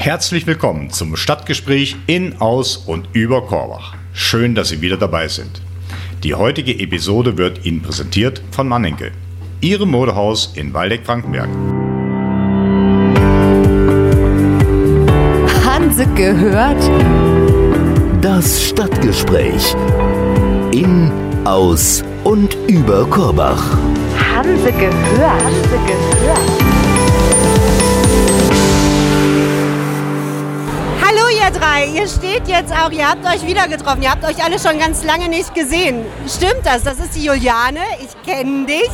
Herzlich willkommen zum Stadtgespräch in, aus und über Korbach. Schön, dass Sie wieder dabei sind. Die heutige Episode wird Ihnen präsentiert von Mannenke, Ihrem Modehaus in Waldeck-Frankenberg. Hanse gehört? Das Stadtgespräch in, aus und über Korbach. Hanse gehört? Hanse gehört? Ihr drei, ihr steht jetzt auch, ihr habt euch wieder getroffen, ihr habt euch alle schon ganz lange nicht gesehen. Stimmt das? Das ist die Juliane, ich kenne dich.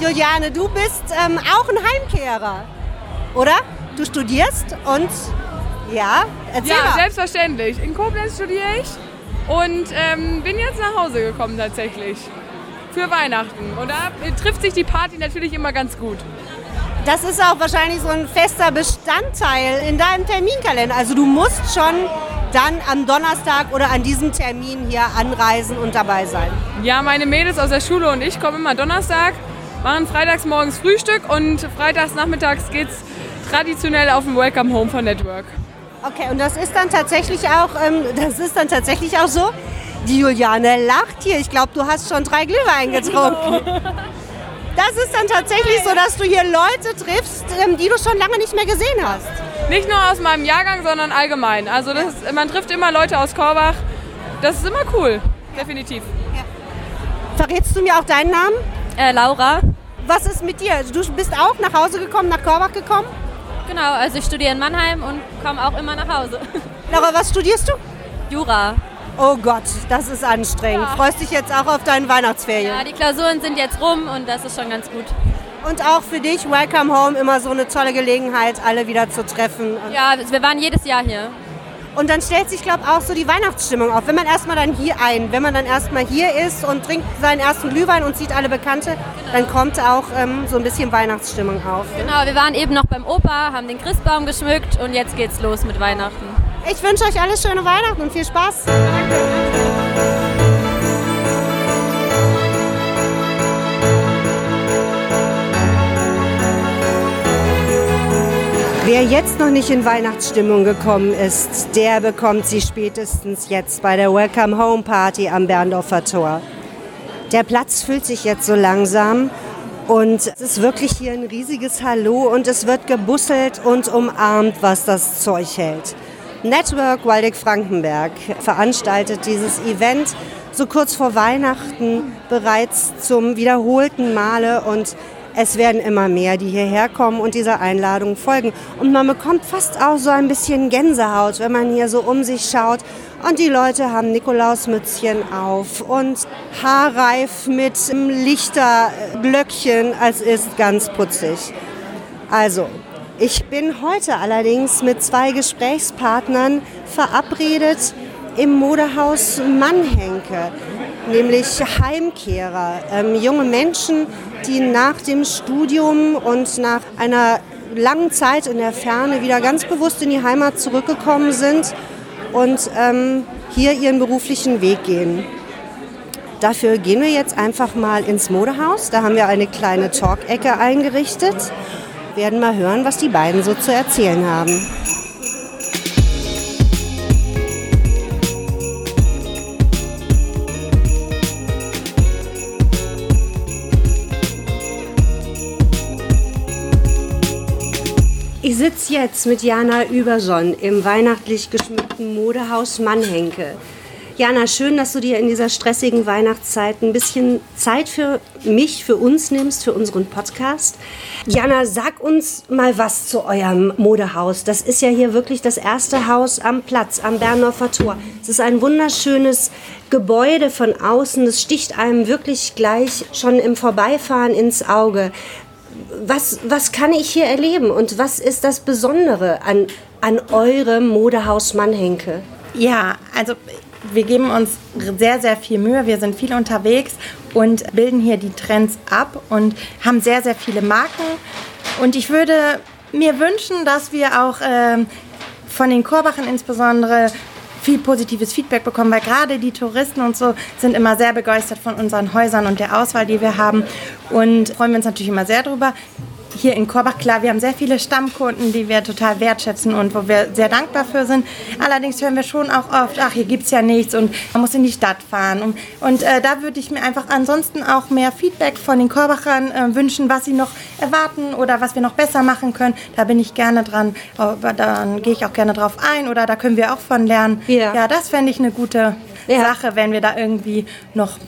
Juliane, du bist ähm, auch ein Heimkehrer, oder? Du studierst und ja, erzähl Ja, mal. selbstverständlich. In Koblenz studiere ich und ähm, bin jetzt nach Hause gekommen tatsächlich. Für Weihnachten. Und da trifft sich die Party natürlich immer ganz gut. Das ist auch wahrscheinlich so ein fester Bestandteil in deinem Terminkalender. Also du musst schon dann am Donnerstag oder an diesem Termin hier anreisen und dabei sein. Ja, meine Mädels aus der Schule und ich kommen immer Donnerstag, machen freitags morgens Frühstück und freitags nachmittags geht's traditionell auf den Welcome Home von Network. Okay, und das ist dann tatsächlich auch, ähm, das ist dann tatsächlich auch so. Die Juliane lacht hier. Ich glaube, du hast schon drei Glühwein getrunken. Das ist dann tatsächlich so, dass du hier Leute triffst, ähm, die du schon lange nicht mehr gesehen hast. Nicht nur aus meinem Jahrgang, sondern allgemein. Also das, man trifft immer Leute aus Korbach. Das ist immer cool, definitiv. Verrätst du mir auch deinen Namen? Äh, Laura. Was ist mit dir? Du bist auch nach Hause gekommen, nach Korbach gekommen? Genau, also ich studiere in Mannheim und komme auch immer nach Hause. Laura, was studierst du? Jura. Oh Gott, das ist anstrengend. Ja. Freust dich jetzt auch auf deine Weihnachtsferien? Ja, die Klausuren sind jetzt rum und das ist schon ganz gut. Und auch für dich, Welcome Home, immer so eine tolle Gelegenheit, alle wieder zu treffen. Ja, wir waren jedes Jahr hier. und dann stellt sich, glaube ich, auch so die Weihnachtsstimmung auf. Wenn man erstmal dann hier ein, wenn man dann erstmal hier ist und trinkt seinen ersten Glühwein und sieht alle Bekannte, dann kommt auch ähm, so ein bisschen Weihnachtsstimmung auf. Genau, wir waren eben noch beim Opa, haben den Christbaum geschmückt und jetzt geht's los mit Weihnachten. Ich wünsche euch alles schöne Weihnachten und viel Spaß. Wer jetzt noch nicht in Weihnachtsstimmung gekommen ist, der bekommt sie spätestens jetzt bei der Welcome Home Party am Berndorfer Tor. Der Platz füllt sich jetzt so langsam und es ist wirklich hier ein riesiges Hallo und es wird gebusselt und umarmt, was das Zeug hält. Network Waldeck-Frankenberg veranstaltet dieses Event so kurz vor Weihnachten bereits zum wiederholten Male und es werden immer mehr, die hierher kommen und dieser Einladung folgen. Und man bekommt fast auch so ein bisschen Gänsehaut, wenn man hier so um sich schaut. Und die Leute haben Nikolausmützchen auf und haarreif mit Lichterglöckchen. Es ist ganz putzig. Also, ich bin heute allerdings mit zwei Gesprächspartnern verabredet im Modehaus Mannhenke, nämlich Heimkehrer, ähm, junge Menschen, die nach dem Studium und nach einer langen Zeit in der Ferne wieder ganz bewusst in die Heimat zurückgekommen sind und ähm, hier ihren beruflichen Weg gehen. Dafür gehen wir jetzt einfach mal ins Modehaus. Da haben wir eine kleine Talk-Ecke eingerichtet. Werden mal hören, was die beiden so zu erzählen haben. Ich sitze jetzt mit Jana Überson im weihnachtlich geschmückten Modehaus Mannhenke. Jana, schön, dass du dir in dieser stressigen Weihnachtszeit ein bisschen Zeit für mich, für uns nimmst, für unseren Podcast. Jana, sag uns mal was zu eurem Modehaus. Das ist ja hier wirklich das erste Haus am Platz, am Berndorfer Tor. Es ist ein wunderschönes Gebäude von außen. Das sticht einem wirklich gleich schon im Vorbeifahren ins Auge. Was, was kann ich hier erleben und was ist das Besondere an, an eurem Modehaus Mannhenke? Ja, also wir geben uns sehr, sehr viel Mühe. Wir sind viel unterwegs und bilden hier die Trends ab und haben sehr, sehr viele Marken. Und ich würde mir wünschen, dass wir auch ähm, von den Korbachern insbesondere viel positives Feedback bekommen, weil gerade die Touristen und so sind immer sehr begeistert von unseren Häusern und der Auswahl, die wir haben und freuen wir uns natürlich immer sehr drüber. Hier in Korbach, klar, wir haben sehr viele Stammkunden, die wir total wertschätzen und wo wir sehr dankbar für sind. Allerdings hören wir schon auch oft, ach, hier gibt es ja nichts und man muss in die Stadt fahren. Und, und äh, da würde ich mir einfach ansonsten auch mehr Feedback von den Korbachern äh, wünschen, was sie noch erwarten oder was wir noch besser machen können. Da bin ich gerne dran, aber dann gehe ich auch gerne drauf ein oder da können wir auch von lernen. Ja. ja das fände ich eine gute Ja. Sache, wenn wir da irgendwie noch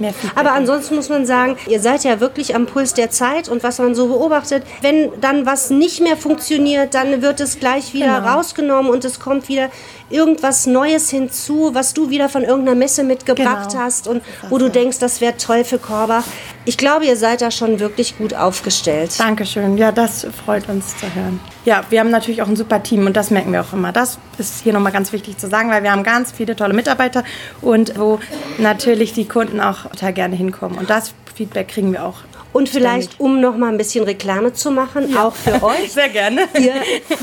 mehr Feedback Aber ansonsten muss man sagen, ihr seid ja wirklich am Puls der Zeit und was man so beobachtet, wenn dann was nicht mehr funktioniert, dann wird es gleich wieder Genau. rausgenommen und es kommt wieder irgendwas Neues hinzu, was du wieder von irgendeiner Messe mitgebracht Genau. hast und wo du denkst, das wäre toll für Korbach. Ich glaube, ihr seid da schon wirklich gut aufgestellt. Dankeschön. Ja, das freut uns zu hören. Ja, wir haben natürlich auch ein super Team und das merken wir auch immer. Das ist hier nochmal ganz wichtig zu sagen, weil wir haben ganz viele tolle Mitarbeiter und wo natürlich die Kunden auch total gerne hinkommen. Und das Feedback kriegen wir auch. Und vielleicht, um noch mal ein bisschen Reklame zu machen, auch für euch. Sehr gerne. Ihr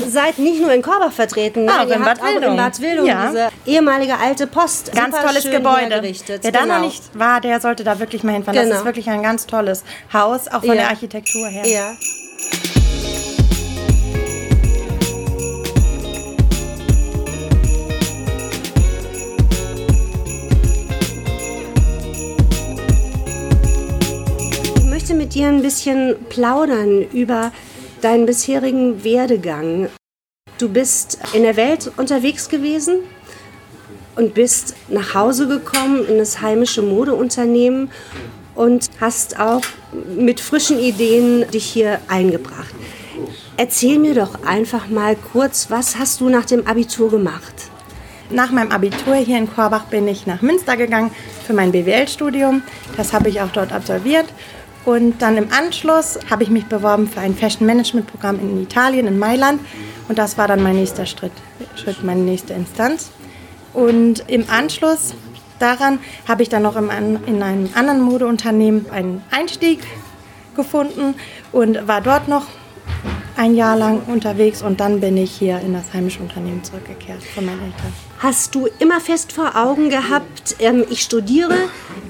seid nicht nur in Korbach vertreten, Auch ihr in habt Bad auch in. Bad Wildung Ja. diese ehemalige alte Post. Ganz Super tolles Gebäude. Wer da genau. noch nicht war, der sollte da wirklich mal hinfahren. Genau. Das ist wirklich ein ganz tolles Haus, auch von Ja. der Architektur her. Ja. Mit dir ein bisschen plaudern über deinen bisherigen Werdegang. Du bist in der Welt unterwegs gewesen und bist nach Hause gekommen in das heimische Modeunternehmen und hast auch mit frischen Ideen dich hier eingebracht. Erzähl mir doch einfach mal kurz, was hast du nach dem Abitur gemacht? Nach meinem Abitur hier in Korbach bin ich nach Münster gegangen für mein BWL-Studium. Das habe ich auch dort absolviert. Und dann im Anschluss habe ich mich beworben für ein Fashion-Management-Programm in Italien, in Mailand. Und das war dann mein nächster Schritt, Schritt meine nächste Instanz. Und im Anschluss daran habe ich dann noch im, in einem anderen Modeunternehmen einen Einstieg gefunden und war dort noch ein Jahr lang unterwegs und dann bin ich hier in das heimische Unternehmen zurückgekehrt von meinen Eltern. Hast du immer fest vor Augen gehabt, ähm, ich studiere,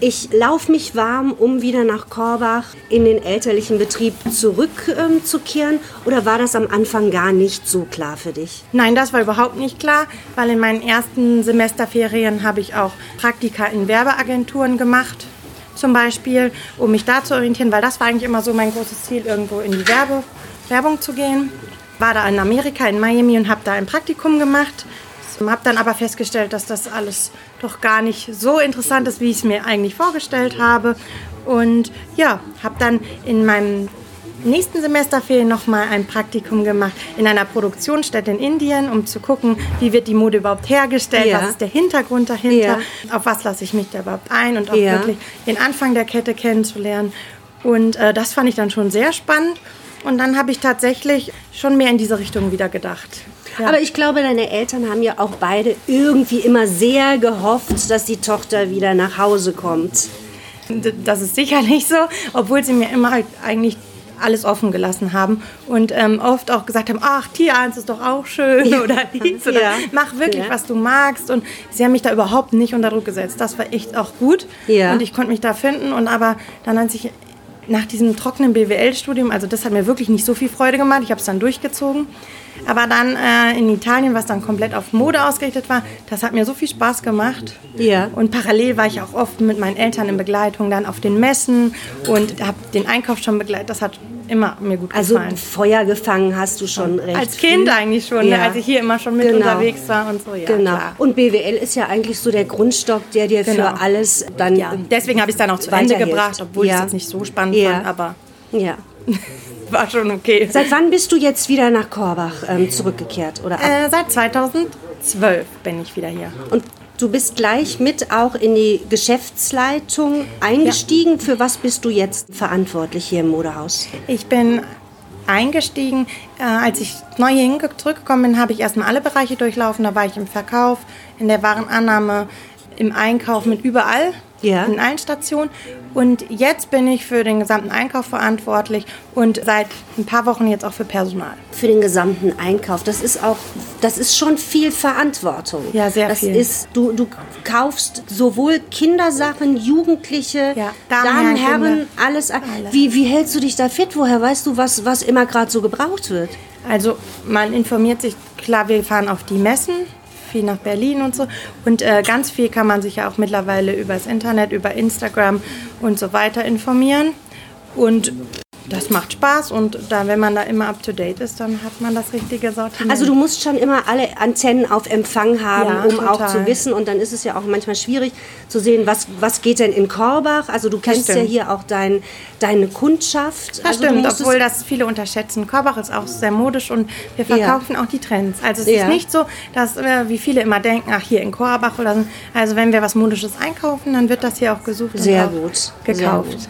ich laufe mich warm, um wieder nach Korbach in den elterlichen Betrieb zurückzukehren? Ähm, oder war das am Anfang gar nicht so klar für dich? Nein, das war überhaupt nicht klar, weil in meinen ersten Semesterferien habe ich auch Praktika in Werbeagenturen gemacht, zum Beispiel, um mich da zu orientieren, weil das war eigentlich immer so mein großes Ziel, irgendwo in die Werbe, Werbung zu gehen. War da in Amerika, in Miami und habe da ein Praktikum gemacht. Habe dann aber festgestellt, dass das alles doch gar nicht so interessant ist, wie ich es mir eigentlich vorgestellt habe. Und ja, habe dann in meinem nächsten Semesterferien noch mal ein Praktikum gemacht in einer Produktionsstätte in Indien, um zu gucken, wie wird die Mode überhaupt hergestellt, Ja. was ist der Hintergrund dahinter, Ja. auf was lasse ich mich da überhaupt ein und auch Ja. wirklich den Anfang der Kette kennenzulernen. Und äh, das fand ich dann schon sehr spannend. Und dann habe ich tatsächlich schon mehr in diese Richtung wieder gedacht. Ja. Aber ich glaube, deine Eltern haben ja auch beide irgendwie immer sehr gehofft, dass die Tochter wieder nach Hause kommt. Das ist sicherlich so, obwohl sie mir immer halt eigentlich alles offen gelassen haben und ähm, oft auch gesagt haben, ach, Tierarzt ist doch auch schön oder dies oder Ja. mach wirklich, Ja. was du magst. Und sie haben mich da überhaupt nicht unter Druck gesetzt. Das war echt auch gut und ich konnte mich da finden. Und aber dann, als ich nach diesem trockenen BWL-Studium, also das hat mir wirklich nicht so viel Freude gemacht, ich habe es dann durchgezogen. Aber dann äh, in Italien, was dann komplett auf Mode ausgerichtet war, das hat mir so viel Spaß gemacht. Ja. Und parallel war ich auch oft mit meinen Eltern in Begleitung dann auf den Messen und habe den Einkauf schon begleitet. Das hat immer mir gut Also gefallen. Feuer gefangen hast du schon recht. Als Kind früh. eigentlich schon, Ja. ne? als ich hier immer schon mit Genau. unterwegs war und so. Ja, genau. Klar. Und BWL ist ja eigentlich so der Grundstock, der dir Genau. für alles dann. Ja, deswegen habe ich es dann auch zu Ende gebracht, obwohl ich Ja. es jetzt nicht so spannend Ja. fand, aber ja. war schon okay. Seit wann bist du jetzt wieder nach Korbach ähm, zurückgekehrt? Oder? Äh, seit 2012 bin ich wieder hier. Und du bist gleich mit auch in die Geschäftsleitung eingestiegen. Für was bist du jetzt verantwortlich hier im Modehaus? Ich bin eingestiegen, äh, als ich neu hier zurückgekommen bin, habe ich erstmal alle Bereiche durchlaufen. Da war ich im Verkauf, in der Warenannahme, im Einkauf mit überall, Ja. in allen Stationen. Und jetzt bin ich für den gesamten Einkauf verantwortlich und seit ein paar Wochen jetzt auch für Personal. Für den gesamten Einkauf. Das ist auch, das ist schon viel Verantwortung. Ja, sehr das viel. Ist, du, du kaufst sowohl Kindersachen, Jugendliche, Ja, Damen, Damen, Herren, alles. Alles. Wie, wie hältst du dich da fit? Woher weißt du, was, was immer gerade so gebraucht wird? Also man informiert sich, klar, wir fahren auf die Messen, viel nach Berlin und so. Und äh, ganz viel kann man sich ja auch mittlerweile übers Internet, über Instagram und so weiter informieren. Und das macht Spaß und da, wenn man da immer up to date ist, dann hat man das richtige Sortiment. Also du musst schon immer alle Antennen auf Empfang haben, Ja, um auch total. zu wissen. Und dann ist es ja auch manchmal schwierig zu sehen, was, was geht denn in Korbach. Also du kennst ja hier auch dein, deine Kundschaft. Das also stimmt, obwohl das viele unterschätzen. Korbach ist auch sehr modisch und wir Ja. verkaufen auch die Trends. Also es Ja. ist nicht so, dass äh, wie viele immer denken, ach hier in Korbach oder so. Also wenn wir was Modisches einkaufen, dann wird das hier auch gesucht Sehr und auch gut. Sehr gekauft. gut.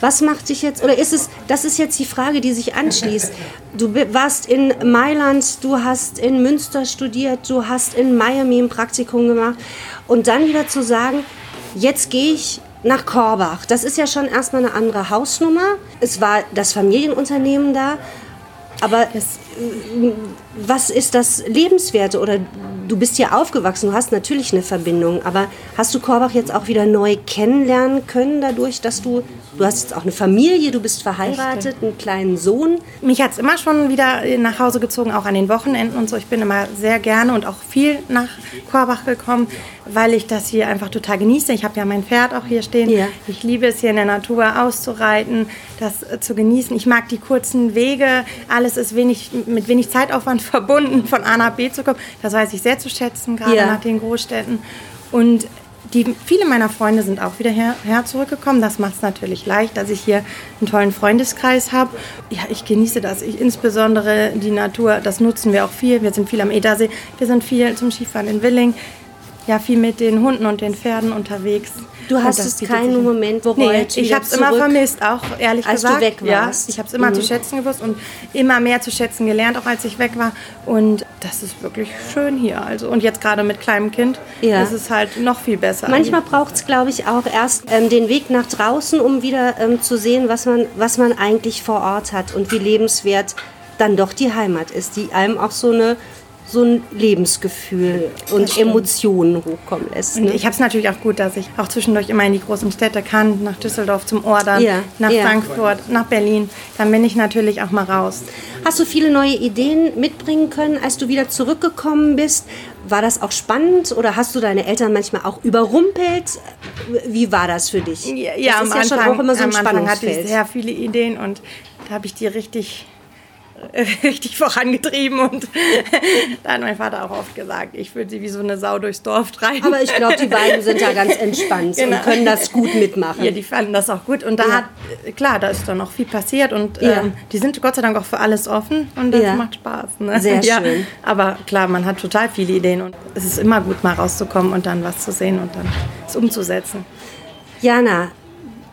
Was macht dich jetzt, oder ist es, das ist jetzt die Frage, die sich anschließt. Du warst in Mailand, du hast in Münster studiert, du hast in Miami ein Praktikum gemacht und dann wieder zu sagen, jetzt gehe ich nach Korbach. Das ist ja schon erstmal eine andere Hausnummer. Es war das Familienunternehmen da, aber äh, was ist das Lebenswerte? Oder du bist hier aufgewachsen, du hast natürlich eine Verbindung, aber hast du Korbach jetzt auch wieder neu kennenlernen können dadurch, dass du, du hast jetzt auch eine Familie, du bist verheiratet, einen kleinen Sohn. Mich hat es immer schon wieder nach Hause gezogen, auch an den Wochenenden und so. Ich bin immer sehr gerne und auch viel nach Korbach gekommen, weil ich das hier einfach total genieße. Ich habe ja mein Pferd auch hier stehen. Ja. Ich liebe es hier in der Natur auszureiten, das äh, zu genießen. Ich mag die kurzen Wege. Alles ist wenig, mit wenig Zeitaufwand verbunden, von A nach B zu kommen. Das weiß ich sehr zu schätzen, gerade Ja. nach den Großstädten. Und die, viele meiner Freunde sind auch wieder her, her zurückgekommen. Das macht es natürlich leicht, dass ich hier einen tollen Freundeskreis habe. Ja, ich genieße das. Ich, insbesondere die Natur, das nutzen wir auch viel. Wir sind viel am Edersee. Wir sind viel zum Skifahren in Willing. Ja, viel mit den Hunden und den Pferden unterwegs. Du hast es keinen. Moment bereut, Nee, ich habe es immer vermisst, auch ehrlich als du gesagt. weg Ja, warst. ich habe es immer Mhm. zu schätzen gewusst und immer mehr zu schätzen gelernt, auch als ich weg war. Und das ist wirklich schön hier. Also und jetzt gerade mit kleinem Kind Ja. ist es halt noch viel besser. Manchmal braucht es, glaube ich, auch erst ähm, den Weg nach draußen, um wieder ähm, zu sehen, was man, was man eigentlich vor Ort hat und wie lebenswert dann doch die Heimat ist, die einem auch so, eine, so ein Lebensgefühl und Emotionen hochkommen lässt. Und Ne? ich habe es natürlich auch gut, dass ich auch zwischendurch immer in die großen Städte kann, nach Düsseldorf zum Ordern, Ja, nach ja. Frankfurt, nach Berlin. Dann bin ich natürlich auch mal raus. Hast du viele neue Ideen mitbringen können, als du wieder zurückgekommen bist? War das auch spannend oder hast du deine Eltern manchmal auch überrumpelt? Wie war das für dich? Ja, das ja, ist am ja Anfang, schon auch immer so am Anfang hatte ich sehr viele Ideen und da habe ich die richtig richtig vorangetrieben und da hat mein Vater auch oft gesagt, ich würde sie wie so eine Sau durchs Dorf treiben. Aber ich glaube, die beiden sind da ganz entspannt Genau. und können das gut mitmachen. Ja, die fanden das auch gut. Und da Ja. hat, klar, da ist dann noch viel passiert und Ja. ähm, die sind Gott sei Dank auch für alles offen und das Ja. macht Spaß. Ne? Sehr schön. Aber klar, man hat total viele Ideen und es ist immer gut, mal rauszukommen und dann was zu sehen und dann es umzusetzen. Jana,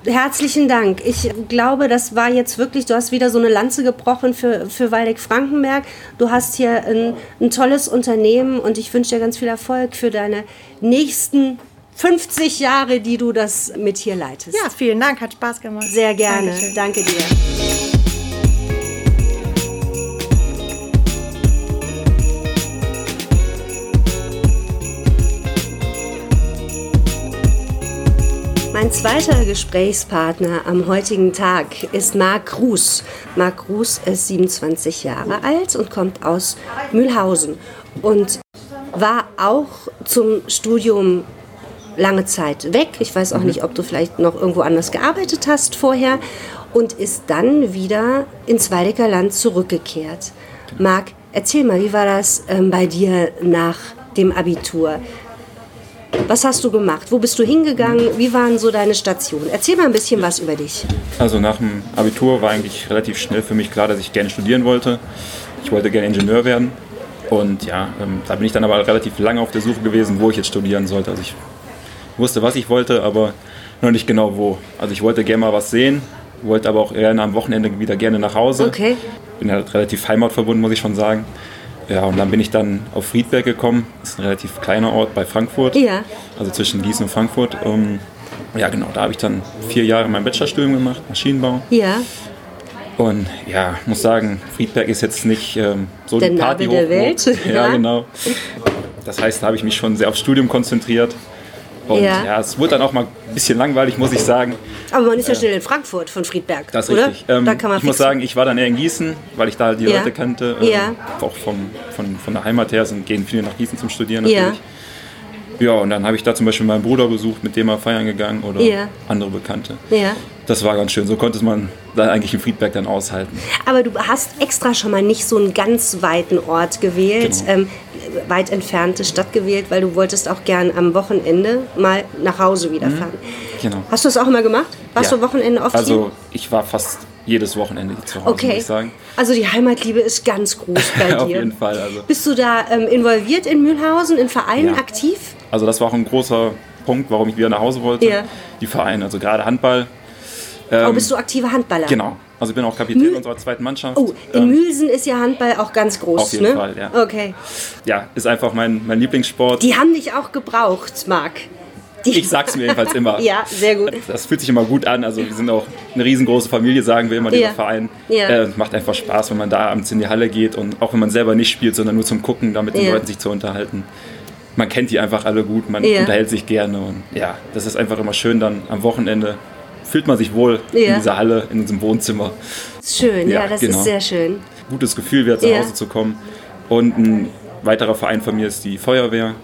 herzlichen Dank. Ich glaube, das war jetzt wirklich, du hast wieder so eine Lanze gebrochen für, für Waldeck-Frankenberg. Du hast hier ein, ein tolles Unternehmen und ich wünsche dir ganz viel Erfolg für deine nächsten 50 Jahre, die du das mit hier leitest. Ja, vielen Dank, hat Spaß gemacht. Sehr gerne. Dankeschön. Danke dir. Mein zweiter Gesprächspartner am heutigen Tag ist Marc Gruß. Marc Gruß ist 27 Jahre alt und kommt aus Mühlhausen und war auch zum Studium lange Zeit weg. Ich weiß auch nicht, ob du vielleicht noch irgendwo anders gearbeitet hast vorher und ist dann wieder ins Waldecker Land zurückgekehrt. Marc, erzähl mal, wie war das ähm, bei dir nach dem Abitur? Was hast du gemacht? Wo bist du hingegangen? Wie waren so deine Stationen? Erzähl mal ein bisschen was über dich. Also nach dem Abitur war eigentlich relativ schnell für mich klar, dass ich gerne studieren wollte. Ich wollte gerne Ingenieur werden. Und ja, ähm, da bin ich dann aber relativ lange auf der Suche gewesen, wo ich jetzt studieren sollte. Also ich wusste, was ich wollte, aber noch nicht genau wo. Also ich wollte gerne mal was sehen, wollte aber auch gerne am Wochenende wieder gerne nach Hause. Okay. Bin halt relativ heimatverbunden, muss ich schon sagen. Ja, und dann bin ich dann auf Friedberg gekommen. Das ist ein relativ kleiner Ort bei Frankfurt. Ja. Also zwischen Gießen und Frankfurt. Ähm, Ja, genau. Da habe ich dann vier Jahre mein Bachelorstudium gemacht, Maschinenbau. Ja. Und ja, muss sagen, Friedberg ist jetzt nicht ähm, so Der die Party Nabel der Welt, Ja, ja. genau. Das heißt, da habe ich mich schon sehr aufs Studium konzentriert. Und Ja. ja. es wurde dann auch mal ein bisschen langweilig, muss ich sagen. Aber man ist ja schnell in Frankfurt von Friedberg, Das ist oder? richtig. Ähm, da kann man ich muss sagen, ich war dann eher in Gießen, weil ich da die Ja. Leute kannte. Ähm, Ja. Auch vom, von, von der Heimat her sind, gehen viele nach Gießen zum Studieren natürlich. Ja, und dann habe ich da zum Beispiel meinen Bruder besucht, mit dem mal feiern gegangen oder Ja. andere Bekannte. Ja. Das war ganz schön. So konnte man da eigentlich in Friedberg dann aushalten. Aber du hast extra schon mal nicht so einen ganz weiten Ort gewählt, Genau. ähm, weit entfernte Stadt gewählt, weil du wolltest auch gern am Wochenende mal nach Hause wieder fahren. Genau. Hast du das auch immer gemacht? Warst Ja. du Wochenende oft Also ich war fast jedes Wochenende zu Hause, hier? muss Okay. ich sagen. Also die Heimatliebe ist ganz groß bei dir. Auf jeden Fall. Also, Bist du da ähm, involviert in Mühlhausen, in Vereinen Ja. aktiv? Also das war auch ein großer Punkt, warum ich wieder nach Hause wollte. Ja. Die Vereine, also gerade Handball. oh, Ähm, bist du aktiver Handballer? Genau. Also ich bin auch Kapitän Mühl- unserer zweiten Mannschaft. Oh, in Ähm, Mühlsen ist ja Handball auch ganz groß, Auf jeden ne? Fall, ja. Okay. ja, ist einfach mein, mein Lieblingssport. Die haben dich auch gebraucht, Marc. Die Ich sag's mir jedenfalls immer. Ja, sehr gut. Das fühlt sich immer gut an. Also wir sind auch eine riesengroße Familie, sagen wir immer, dieser Ja. Verein. Ja. Äh, macht einfach Spaß, wenn man da abends in die Halle geht und auch wenn man selber nicht spielt, sondern nur zum Gucken, da mit den Ja. Leuten sich zu unterhalten. Man kennt die einfach alle gut, man Ja. unterhält sich gerne und ja, das ist einfach immer schön dann am Wochenende. Fühlt man sich wohl Ja. in dieser Halle, in unserem Wohnzimmer. Schön, ja, Ja, das genau. ist sehr schön. Gutes Gefühl, wieder zu Ja. Hause zu kommen. Und ein weiterer Verein von mir ist die Feuerwehr.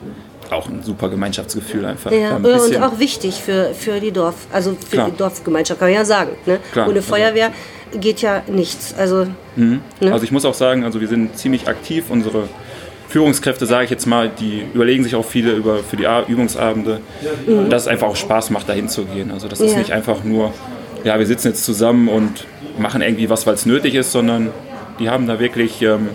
Auch ein super Gemeinschaftsgefühl einfach. Ja, ein und bisschen- auch wichtig für, für die Dorf, also für Klar. die Dorfgemeinschaft, kann man ja sagen. Ne? Klar, Ohne also- Feuerwehr geht ja nichts. Also, ne? Also ich muss auch sagen, also wir sind ziemlich aktiv. Unsere Führungskräfte, sage ich jetzt mal, die überlegen sich auch viele über, für die Übungsabende, dass es einfach auch Spaß macht, dahin zu gehen. Also das ist Mhm. Ja. nicht einfach nur, ja, wir sitzen jetzt zusammen und machen irgendwie was, weil es nötig ist, sondern die haben da wirklich ähm,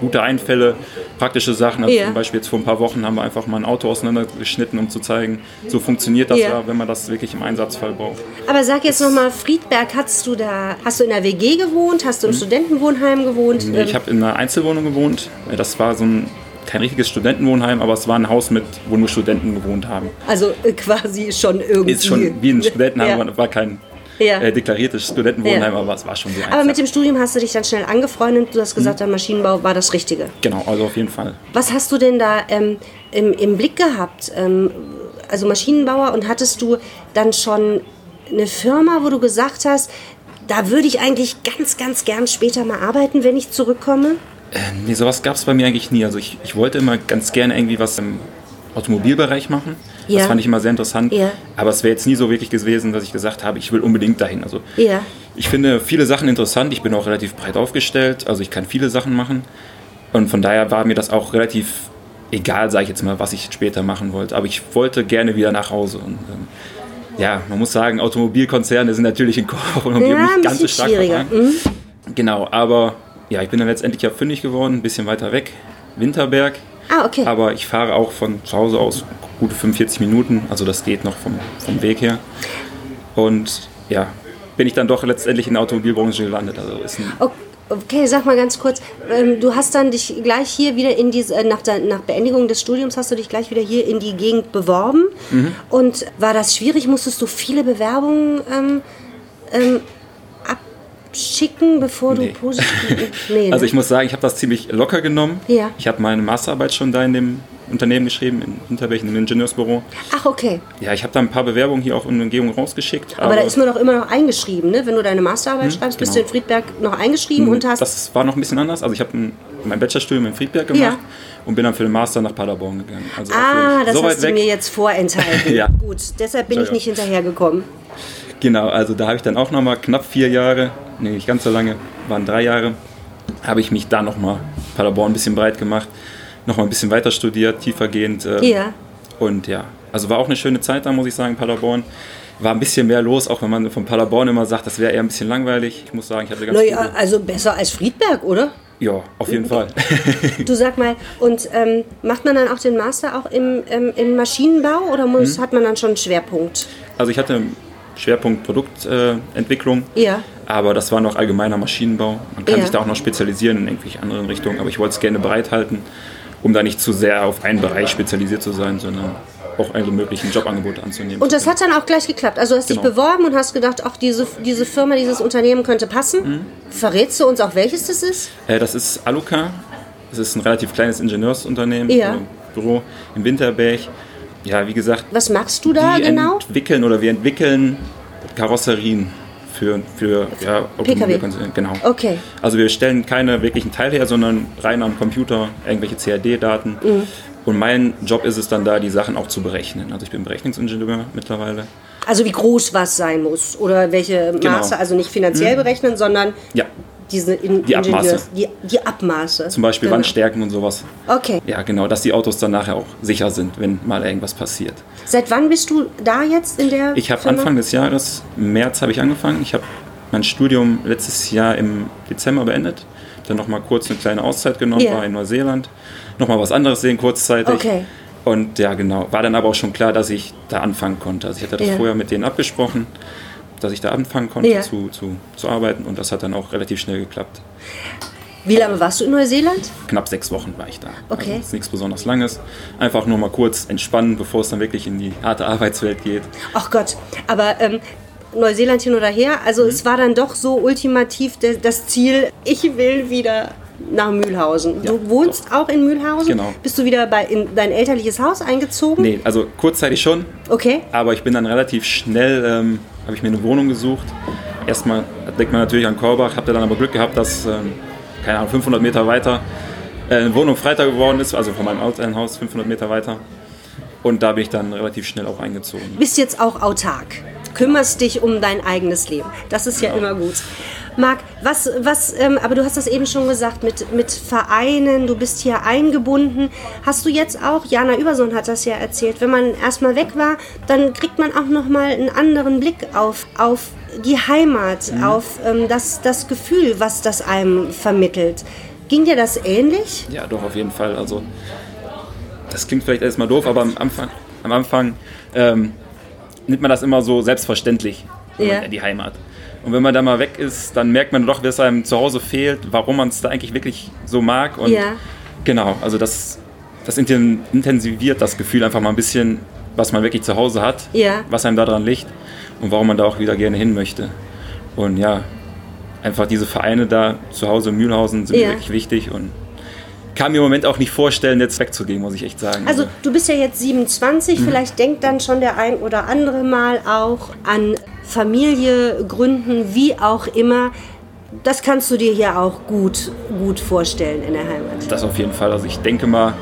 gute Einfälle, praktische Sachen. Also Ja. zum Beispiel jetzt vor ein paar Wochen haben wir einfach mal ein Auto auseinandergeschnitten, um zu zeigen, so funktioniert das Ja. ja, wenn man das wirklich im Einsatzfall braucht. Aber sag jetzt nochmal, Friedberg, hast du da, hast du in der WG gewohnt? Hast du im Studentenwohnheim gewohnt? Mhm. Nee, ich Ähm, habe in einer Einzelwohnung gewohnt. Das war so ein kein richtiges Studentenwohnheim, aber es war ein Haus, mit, wo nur Studenten gewohnt haben. also äh, quasi schon irgendwie. Ist schon wie ein Studentenheim, Ja. war kein Ja. äh, deklariertes Studentenwohnheim, Ja. aber es war schon so Aber eins. mit dem Studium hast du dich dann schnell angefreundet. Du hast Mhm. gesagt, der Maschinenbau war das Richtige. Genau, also auf jeden Fall. Was hast du denn da ähm, im, im Blick gehabt? Ähm, also Maschinenbauer und hattest du dann schon eine Firma, wo du gesagt hast, da würde ich eigentlich ganz, ganz gern später mal arbeiten, wenn ich zurückkomme? Nee, sowas gab es bei mir eigentlich nie. Also ich, ich wollte immer ganz gerne irgendwie was im Automobilbereich machen. Ja. Das fand ich immer sehr interessant. Ja. Aber es wäre jetzt nie so wirklich gewesen, dass ich gesagt habe, ich will unbedingt dahin. Also Ja. ich finde viele Sachen interessant. Ich bin auch relativ breit aufgestellt. Also ich kann viele Sachen machen. Und von daher war mir das auch relativ egal, sage ich jetzt mal, was ich später machen wollte. Aber ich wollte gerne wieder nach Hause. Und ähm, ja, man muss sagen, Automobilkonzerne sind natürlich in Koch und Umgebung Ja, nicht ganz so stark. Mhm. Genau, aber ja, ich bin dann letztendlich ja fündig geworden, ein bisschen weiter weg, Winterberg. Ah, okay. Aber ich fahre auch von zu Hause aus gute 45 Minuten, also das geht noch vom, vom Weg her. Und ja, bin ich dann doch letztendlich in der Automobilbranche gelandet. Also ist ein, O- Okay, sag mal ganz kurz, ähm, du hast dann dich gleich hier wieder in diese, äh, nach, der, nach Beendigung des Studiums hast du dich gleich wieder hier in die Gegend beworben. Mhm. Und war das schwierig? Musstest du viele Bewerbungen ähm, ähm, abschicken, bevor Nee. du positiv... Nee, also ne? ich muss sagen, ich habe das ziemlich locker genommen. Ja. Ich habe meine Masterarbeit schon da in dem Unternehmen geschrieben, in Hinterberg, im Ingenieursbüro. Ach, okay. Ja, ich habe da ein paar Bewerbungen hier auch in der Umgebung rausgeschickt. Aber, da ist man doch immer noch eingeschrieben, ne? Wenn du deine Masterarbeit schreibst, bist du genau. in Friedberg noch eingeschrieben und hast... Das war noch ein bisschen anders. Also ich habe ein- mein Bachelorstudium in Friedberg gemacht Ja. und bin dann für den Master nach Paderborn gegangen. Also ah, das so hast du weg. mir jetzt vorenthalten. Ja. Gut, deshalb bin ich nicht hinterhergekommen. Genau, also da habe ich dann auch nochmal knapp vier Jahre, nee, nicht ganz so lange, waren drei Jahre, habe ich mich da nochmal Paderborn ein bisschen breit gemacht, nochmal ein bisschen weiter studiert, tiefergehend. äh, Ja. Und ja, also war auch eine schöne Zeit da, muss ich sagen, Paderborn. War ein bisschen mehr los, auch wenn man von Paderborn immer sagt, das wäre eher ein bisschen langweilig. Ich muss sagen, ich hatte ganz Naja, gute, also besser als Friedberg, oder? Ja, auf jeden Fall. Du sag mal, und ähm, macht man dann auch den Master auch im, ähm, in Maschinenbau oder muss, Mhm. hat man dann schon einen Schwerpunkt? Also ich hatte Schwerpunkt Produktentwicklung, Entwicklung, Ja. aber das war noch allgemeiner Maschinenbau. Man kann Ja. sich da auch noch spezialisieren in irgendwelche anderen Richtungen, aber ich wollte es gerne bereithalten, um da nicht zu sehr auf einen Bereich spezialisiert zu sein, sondern auch alle möglichen Jobangebote anzunehmen. Und das hat dann auch gleich geklappt. Also du hast dich Genau. beworben und hast gedacht, ach, diese, diese Firma, dieses Unternehmen könnte passen. Mhm. Verrätst du uns auch, welches das ist? Äh, das ist Aluka. Das ist ein relativ kleines Ingenieursunternehmen, Ja. Büro in Winterberg. Ja, wie gesagt, Was machst du da wir genau? entwickeln oder wir entwickeln Karosserien für, für ja, Automobilkonzerne. Genau. Okay. Also wir stellen keine wirklichen Teile her, sondern rein am Computer irgendwelche CAD-Daten. Mhm. Und mein Job ist es dann da, die Sachen auch zu berechnen. Also ich bin Berechnungsingenieur mittlerweile. Also wie groß was sein muss oder welche Genau. Maße, also nicht finanziell berechnen, sondern Ja, diese in Die Abmaße. Die, die Abmaße. zum Beispiel Genau. Wandstärken und sowas. Okay. Ja, genau, dass die Autos dann nachher auch sicher sind, wenn mal irgendwas passiert. Seit wann bist du da jetzt in der Ich habe? Anfang des Jahres, im März habe ich angefangen. Ich habe mein Studium letztes Jahr im Dezember beendet. Dann nochmal kurz eine kleine Auszeit genommen, Ja. war in Neuseeland. Nochmal was anderes sehen kurzzeitig. Okay. Und ja, genau. War dann aber auch schon klar, dass ich da anfangen konnte. Also ich hatte das Ja. vorher mit denen abgesprochen, dass ich da anfangen konnte Ja. zu, zu, zu arbeiten. Und das hat dann auch relativ schnell geklappt. Wie lange warst du in Neuseeland? Knapp sechs Wochen war ich da. Okay. Also ist nichts besonders Langes. Einfach nur mal kurz entspannen, bevor es dann wirklich in die harte Arbeitswelt geht. Ach Gott, aber ähm, Neuseeland hin oder her, also Mhm. es war dann doch so ultimativ das Ziel, ich will wieder nach Mühlhausen. Ja, du wohnst auch in Mühlhausen? Genau. Bist du wieder bei, in dein elterliches Haus eingezogen? Nee, also kurzzeitig schon, Okay. Aber ich bin dann relativ schnell, ähm, habe ich mir eine Wohnung gesucht. Erstmal denkt man natürlich an Korbach, habe dann aber Glück gehabt, dass, ähm, keine Ahnung, 500 Meter weiter äh, eine Wohnung freiter geworden ist, also von meinem Elternhaus 500 Meter weiter. Und da bin ich dann relativ schnell auch eingezogen. Bist jetzt auch autark. Kümmerst dich um dein eigenes Leben. Das ist ja immer gut. Marc, was, was, ähm, aber du hast das eben schon gesagt, mit, mit Vereinen, du bist hier eingebunden. Hast du jetzt auch, Jana Übersohn hat das ja erzählt, wenn man erstmal weg war, dann kriegt man auch nochmal einen anderen Blick auf, auf die Heimat, auf ähm, das, das Gefühl, was das einem vermittelt. Ging dir das ähnlich? Ja, doch, auf jeden Fall. Also, das klingt vielleicht erstmal doof, aber am Anfang, am Anfang ähm, nimmt man das immer so selbstverständlich, Ja. die Heimat. Und wenn man da mal weg ist, dann merkt man doch, was einem zu Hause fehlt, warum man es da eigentlich wirklich so mag. Und Ja. genau, also das, das inten- intensiviert das Gefühl einfach mal ein bisschen, was man wirklich zu Hause hat, Ja. was einem daran liegt und warum man da auch wieder gerne hin möchte. Und ja, einfach diese Vereine da zu Hause in Mühlhausen sind Ja. mir wirklich wichtig und kann mir im Moment auch nicht vorstellen, jetzt wegzugehen, muss ich echt sagen. Also du bist ja jetzt 27, vielleicht denkt dann schon der ein oder andere mal auch an Familie gründen, wie auch immer. Das kannst du dir hier auch gut, gut vorstellen in der Heimat. das auf jeden Fall. Also ich denke mal,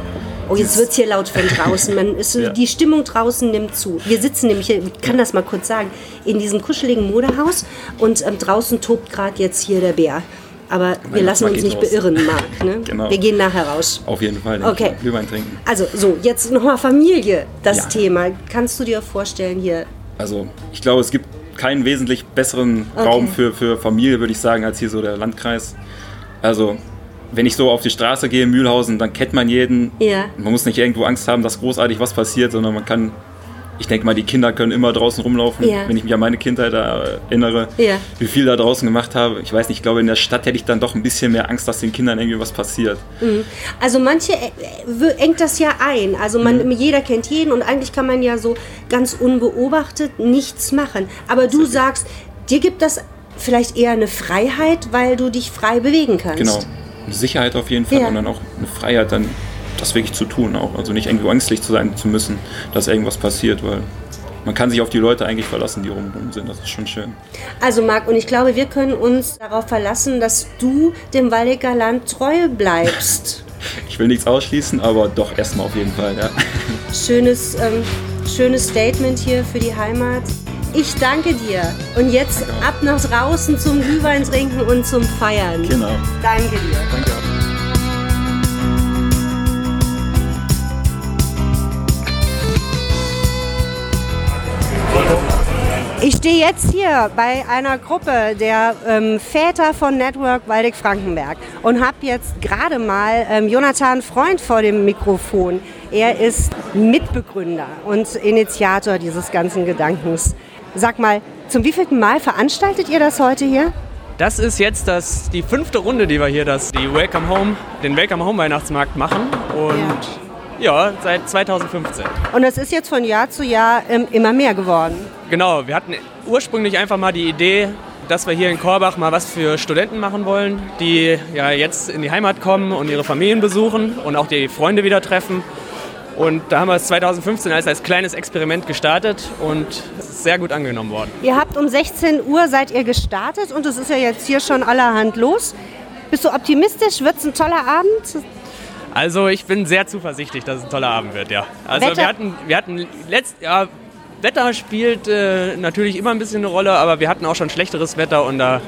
Oh, jetzt wird es hier laut von draußen. Man ist, Ja. Die Stimmung draußen nimmt zu. Wir sitzen nämlich hier, ich kann das mal kurz sagen, in diesem kuscheligen Modehaus und ähm, draußen tobt gerade jetzt hier der Bär. Aber wir lassen uns nicht raus. beirren, Marc. Ne? Genau. Wir gehen nachher raus. auf jeden Fall Okay. Glühwein trinken. Also so, jetzt nochmal Familie, das Ja. Thema. Kannst du dir vorstellen hier? Also ich glaube, es gibt keinen wesentlich besseren Raum für, für Familie, würde ich sagen, als hier so der Landkreis. Also wenn ich so auf die Straße gehe in Mühlhausen, dann kennt man jeden. Ja. Man muss nicht irgendwo Angst haben, dass großartig was passiert, sondern man kann, ich denke mal, die Kinder können immer draußen rumlaufen. Ja. Wenn ich mich an meine Kindheit erinnere, Ja. wie viel da draußen gemacht habe. Ich weiß nicht, ich glaube, in der Stadt hätte ich dann doch ein bisschen mehr Angst, dass den Kindern irgendwie was passiert. Also manche äh, engt das ja ein. Also man, Mhm. jeder kennt jeden und eigentlich kann man ja so ganz unbeobachtet nichts machen. Aber du sagst, dir gibt das vielleicht eher eine Freiheit, weil du dich frei bewegen kannst. Genau. Eine Sicherheit auf jeden Fall Ja. und dann auch eine Freiheit, dann das wirklich zu tun auch. Also nicht irgendwo ängstlich zu sein zu müssen, dass irgendwas passiert, weil man kann sich auf die Leute eigentlich verlassen, die rumrum sind. Das ist schon schön. Also Marc, und ich glaube, wir können uns darauf verlassen, dass du dem Waldecker Land treu bleibst. Ich will nichts ausschließen, aber doch erstmal auf jeden Fall, ja. Schönes, ähm, schönes Statement hier für die Heimat. Ich danke dir. Und jetzt ab nach draußen zum Glühwein trinken und zum Feiern. Genau. Danke dir. Danke auch. Ich stehe jetzt hier bei einer Gruppe der ähm, Väter von Network Waldeck-Frankenberg und habe jetzt gerade mal ähm, Jonathan Freund vor dem Mikrofon. Er ist Mitbegründer und Initiator dieses ganzen Gedankens. Sag mal, zum wievielten Mal veranstaltet ihr das heute hier? Das ist jetzt das, die fünfte Runde, die wir hier, das, die Welcome Home, den Welcome Home Weihnachtsmarkt machen. Und Ja, seit 2015. Und es ist jetzt von Jahr zu Jahr ähm, immer mehr geworden. Genau, wir hatten ursprünglich einfach mal die Idee, dass wir hier in Korbach mal was für Studenten machen wollen, die ja jetzt in die Heimat kommen und ihre Familien besuchen und auch die Freunde wieder treffen. Und da haben wir es 2015 als, als kleines Experiment gestartet und es ist sehr gut angenommen worden. Ihr habt um 16 Uhr seid ihr gestartet und es ist ja jetzt hier schon allerhand los. Bist du optimistisch? Wird es ein toller Abend? Also ich bin sehr zuversichtlich, dass es ein toller Abend wird, ja. Also Wetter- wir hatten, wir hatten letzt, ja, Wetter spielt äh, natürlich immer ein bisschen eine Rolle, aber wir hatten auch schon schlechteres Wetter und da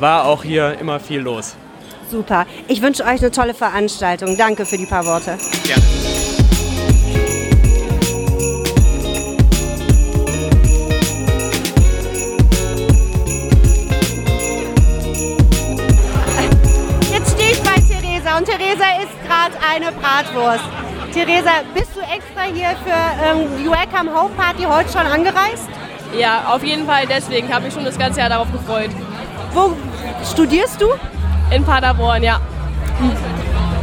war auch hier immer viel los. Super. Ich wünsche euch eine tolle Veranstaltung. Danke für die paar Worte. Gerne. Eine Bratwurst. Theresa, bist du extra hier für ähm, die Welcome Home Party heute schon angereist? Ja, auf jeden Fall deswegen habe ich schon das ganze Jahr darauf gefreut. Wo studierst du? In Paderborn, ja.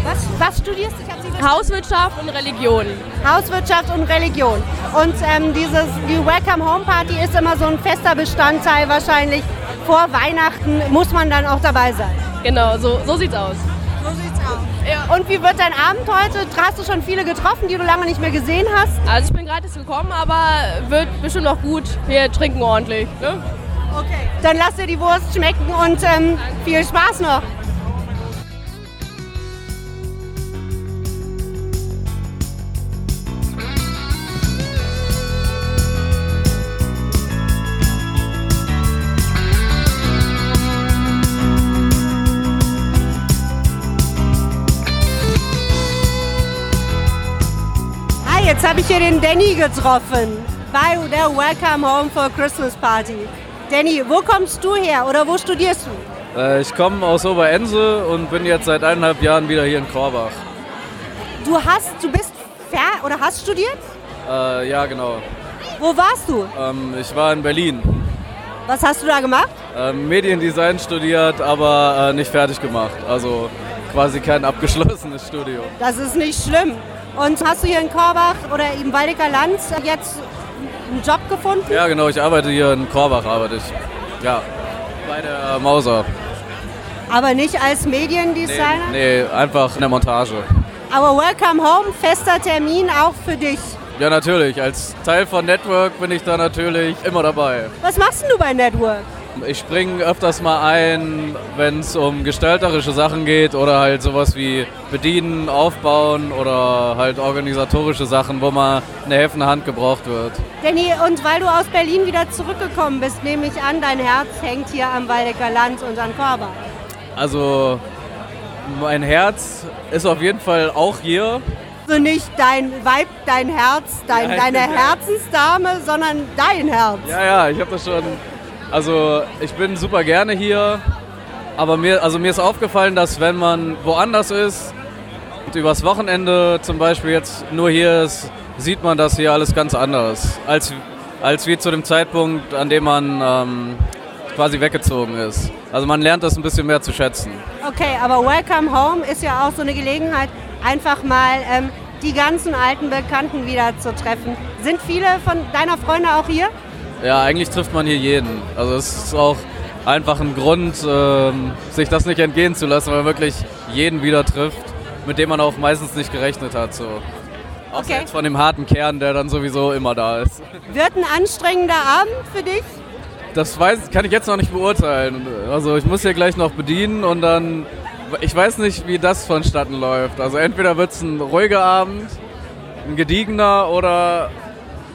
Was, was studierst du? Hauswirtschaft und Religion. Hauswirtschaft und Religion. Und ähm, dieses, die Welcome Home Party ist immer so ein fester Bestandteil wahrscheinlich. Vor Weihnachten muss man dann auch dabei sein. Genau, so, so sieht's aus. Und wie wird dein Abend heute? Hast du schon viele getroffen, die du lange nicht mehr gesehen hast? Also ich bin gratis gekommen, aber wird bestimmt noch gut. Wir trinken ordentlich. Ne? Okay. Dann lass dir die Wurst schmecken und ähm, viel Spaß noch. Habe ich hier den Danny getroffen bei der Welcome Home for Christmas Party. Danny, wo kommst du her oder wo studierst du? Äh, ich komme aus Oberense und bin jetzt seit eineinhalb Jahren wieder hier in Korbach. Du hast, du bist fer oder hast studiert? Äh, ja, genau. Wo warst du? Ähm, ich war in Berlin. Was hast du da gemacht? Ähm, Mediendesign studiert, aber äh, nicht fertig gemacht. Also quasi kein abgeschlossenes Studium. Das ist nicht schlimm. Und hast du hier in Korbach oder im Waldecker Land jetzt einen Job gefunden? Ja, genau. Ich arbeite hier in Korbach, arbeite ich. Ja, bei der Mauser. Aber nicht als Mediendesigner? Nee, einfach in der Montage. Aber Welcome Home, fester Termin auch für dich. Ja, natürlich. Als Teil von Network bin ich da natürlich immer dabei. Was machst denn du bei Network? Ich springe öfters mal ein, wenn es um gestalterische Sachen geht oder halt sowas wie Bedienen, Aufbauen oder halt organisatorische Sachen, wo mal eine helfende Hand gebraucht wird. Danny, und weil du aus Berlin wieder zurückgekommen bist, nehme ich an, dein Herz hängt hier am Waldecker Land und an Korbach. Also mein Herz ist auf jeden Fall auch hier. Also nicht dein Weib, dein Herz, dein, Nein, deine ja. Herzensdame, sondern dein Herz. Ja, ja, ich habe das schon. Also ich bin super gerne hier, aber mir, also mir ist aufgefallen, dass wenn man woanders ist, und übers Wochenende zum Beispiel jetzt nur hier ist, sieht man das hier alles ganz anders, als, als wie zu dem Zeitpunkt, an dem man ähm, quasi weggezogen ist. Also man lernt das ein bisschen mehr zu schätzen. Okay, aber Welcome Home ist ja auch so eine Gelegenheit, einfach mal ähm, die ganzen alten Bekannten wieder zu treffen. Sind viele von deiner Freunde auch hier? Ja, eigentlich trifft man hier jeden. Also es ist auch einfach ein Grund, ähm, sich das nicht entgehen zu lassen, weil man wirklich jeden wieder trifft, mit dem man auch meistens nicht gerechnet hat. So. Okay. jetzt von dem harten Kern, der dann sowieso immer da ist. Wird ein anstrengender Abend für dich? Das weiß, kann ich jetzt noch nicht beurteilen. Also ich muss hier gleich noch bedienen und dann, ich weiß nicht, wie das vonstatten läuft. Also entweder wird es ein ruhiger Abend, ein gediegener oder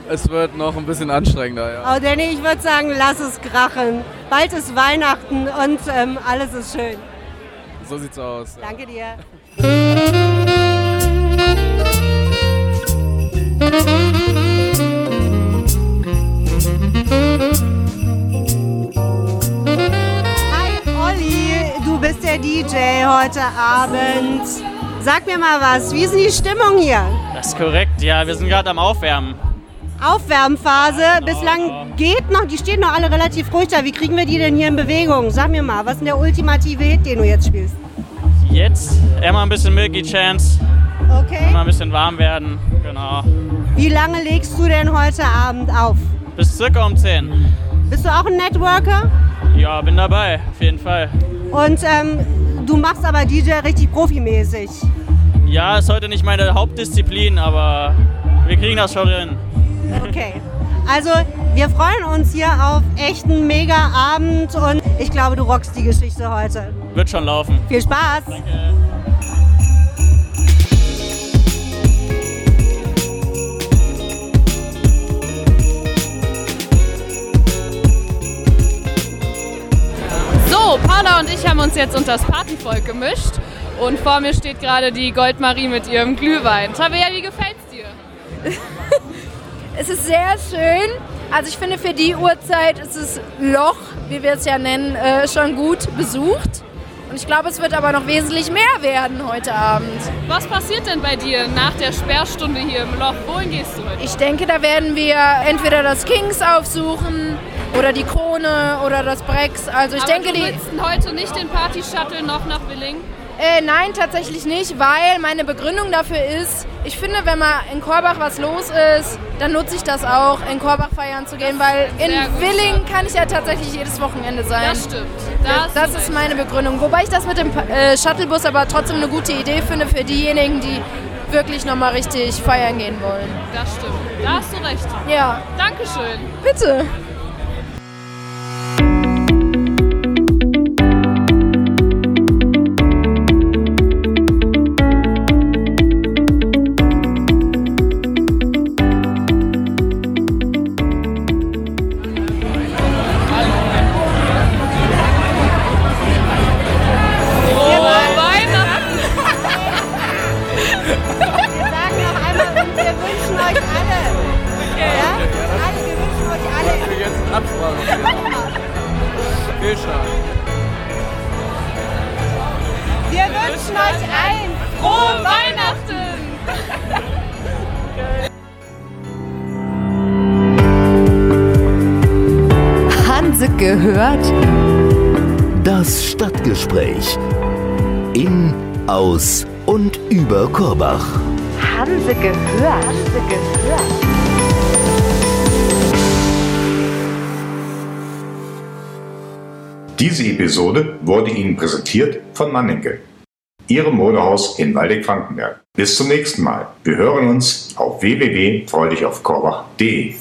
es wird noch ein bisschen anstrengender. Ja. Oh Danny, ich würde sagen, lass es krachen. Bald ist Weihnachten und ähm, alles ist schön. So sieht's aus. Danke dir. Hi Olli, du bist der DJ heute Abend. Sag mir mal was, wie ist denn die Stimmung hier? Das ist korrekt, ja, wir sind gerade am Aufwärmen. Aufwärmphase, bislang geht noch, die stehen noch alle relativ ruhig da. Wie kriegen wir die denn hier in Bewegung? Sag mir mal, was ist denn der ultimative Hit, den du jetzt spielst? Jetzt immer ein bisschen Milky Chance Okay. Mal ein bisschen warm werden, genau. Wie lange legst du denn heute Abend auf? Bis circa um 10. Bist du auch ein Networker? Ja, bin dabei, auf jeden Fall. Und ähm, du machst aber DJ richtig profimäßig. Ja, ist heute nicht meine Hauptdisziplin, aber wir kriegen das schon hin. Okay. Also, wir freuen uns hier auf echten Mega-Abend und ich glaube, du rockst die Geschichte heute. Wird schon laufen. Viel Spaß! Danke. So, Paula und ich haben uns jetzt unter das Partyvolk gemischt. Und vor mir steht gerade die Goldmarie mit ihrem Glühwein. Tabea, wie gefällt's dir? Es ist sehr schön. Also ich finde für die Uhrzeit ist es Loch, wie wir es ja nennen, äh, schon gut besucht. Und ich glaube, es wird aber noch wesentlich mehr werden heute Abend. Was passiert denn bei dir nach der Sperrstunde hier im Loch? Wohin gehst du heute? Ich denke, da werden wir entweder das Kings aufsuchen oder die Krone oder das Brex. Also ich Aber denke, du die. heute nicht den Party-Shuttle noch nach Willing? Äh, nein, tatsächlich nicht, weil meine Begründung dafür ist, ich finde, wenn mal in Korbach was los ist, dann nutze ich das auch, in Korbach feiern zu gehen, weil in gut, Willing kann ich ja tatsächlich jedes Wochenende sein. Das stimmt. Da Das, das ist meine Begründung. Wobei ich das mit dem äh, Shuttlebus aber trotzdem eine gute Idee finde für diejenigen, die wirklich nochmal richtig feiern gehen wollen. Das stimmt. Da hast du recht. Ja, Dankeschön. bitte. Fehlschlag. Wir wünschen euch allen Frohe Weihnachten! Hanse gehört? Das Stadtgespräch. In, aus und über Korbach. Hanse gehört? Hanse gehört? Diese Episode wurde Ihnen präsentiert von Manneke, Ihrem Modehaus in Waldeck-Frankenberg. Bis zum nächsten Mal. Wir hören uns auf www.freudichaufkorbach.de.